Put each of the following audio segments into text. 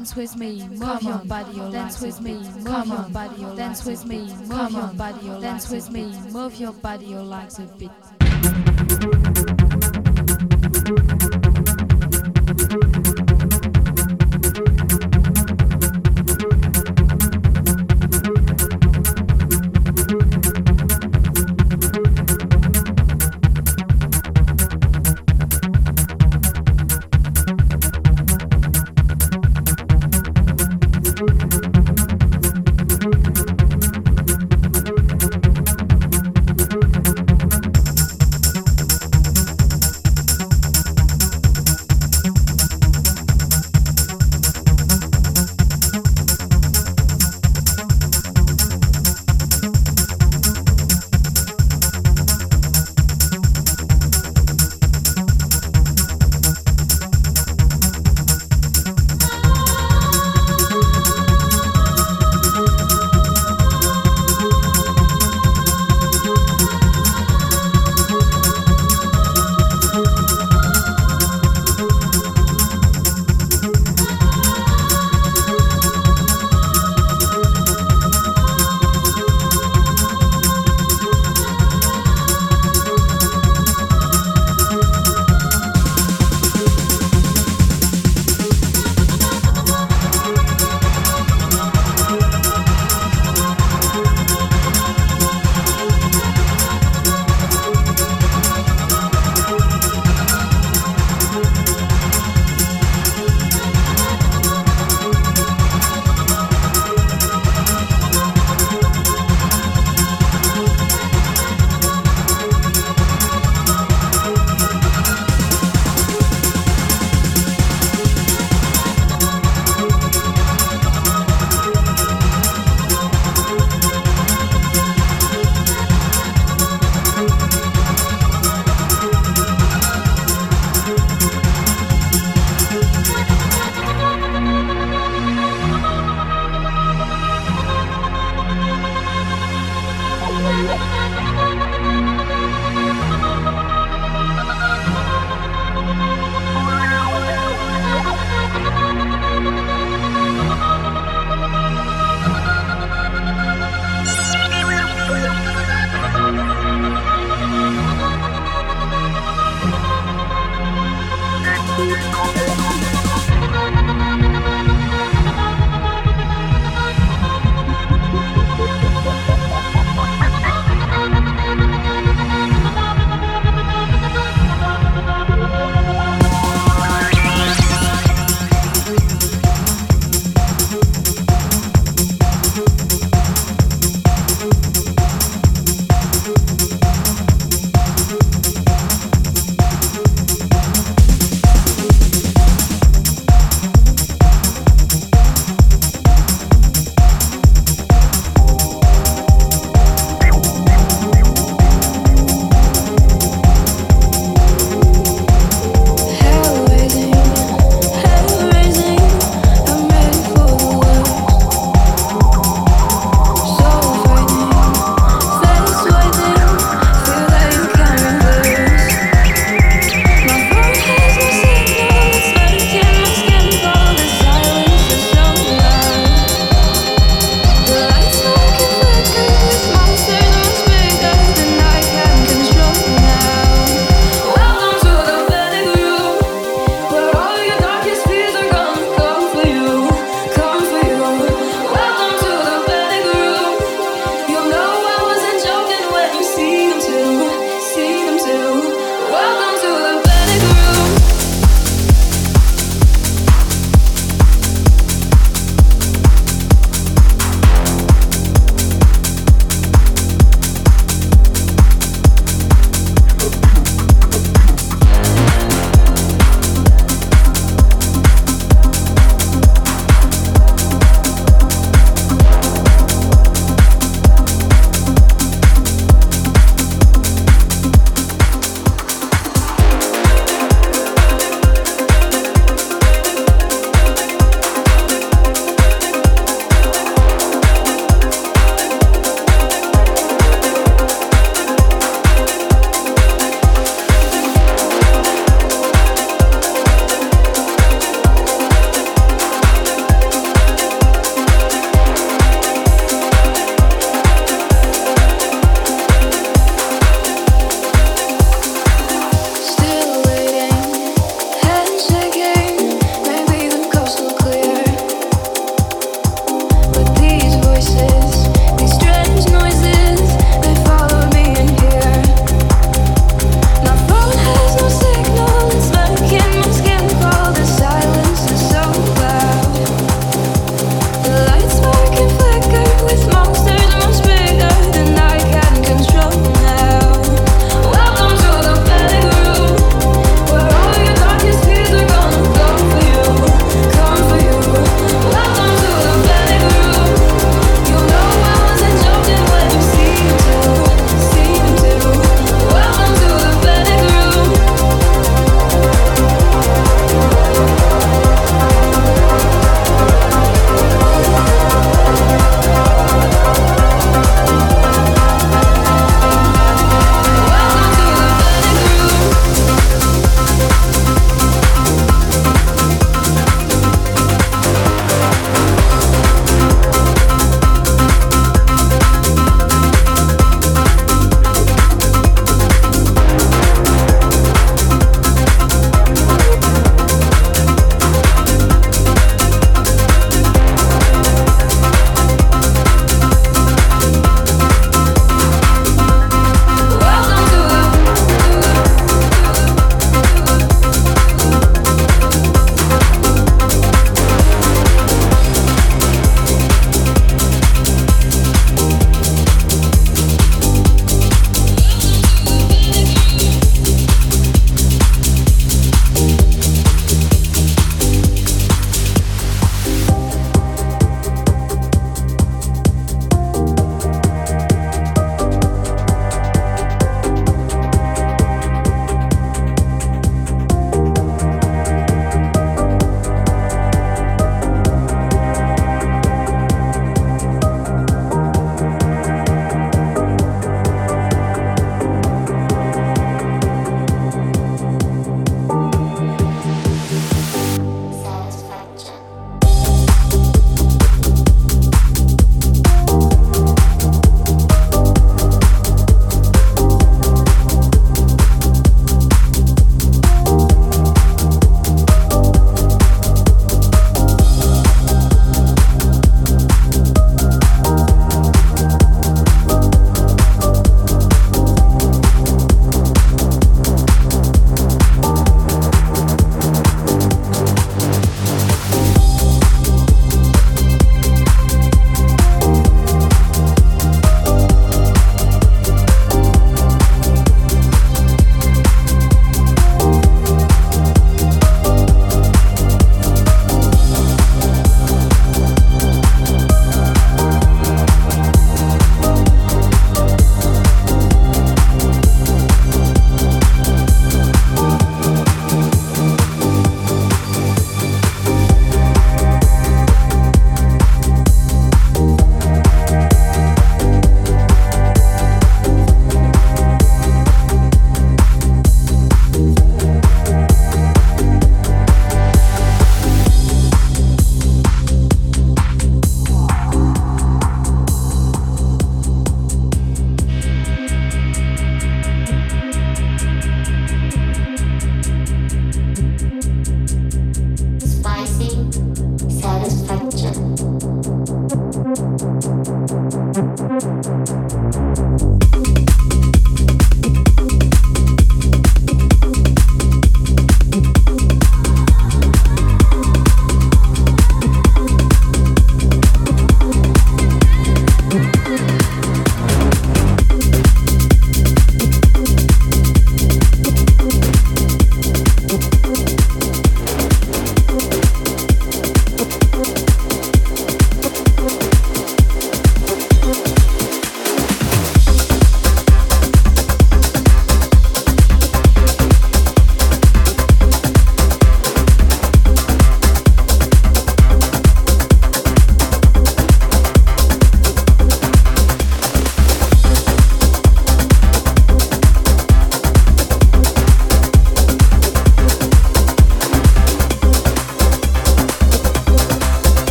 dance with me, move your body, your dance with me, move your body, your dance with me, move your body, your dance with me, move your body, your legs a bit.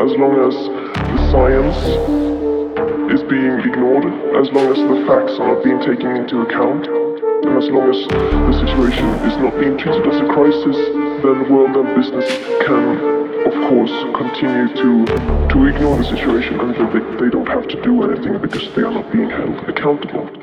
As long as the science is being ignored, as long as the facts are not being taken into account, and as long as the situation is not being treated as a crisis, then world and business can of course, continue to to ignore the situation and they, they don't have to do anything because they are not being held accountable.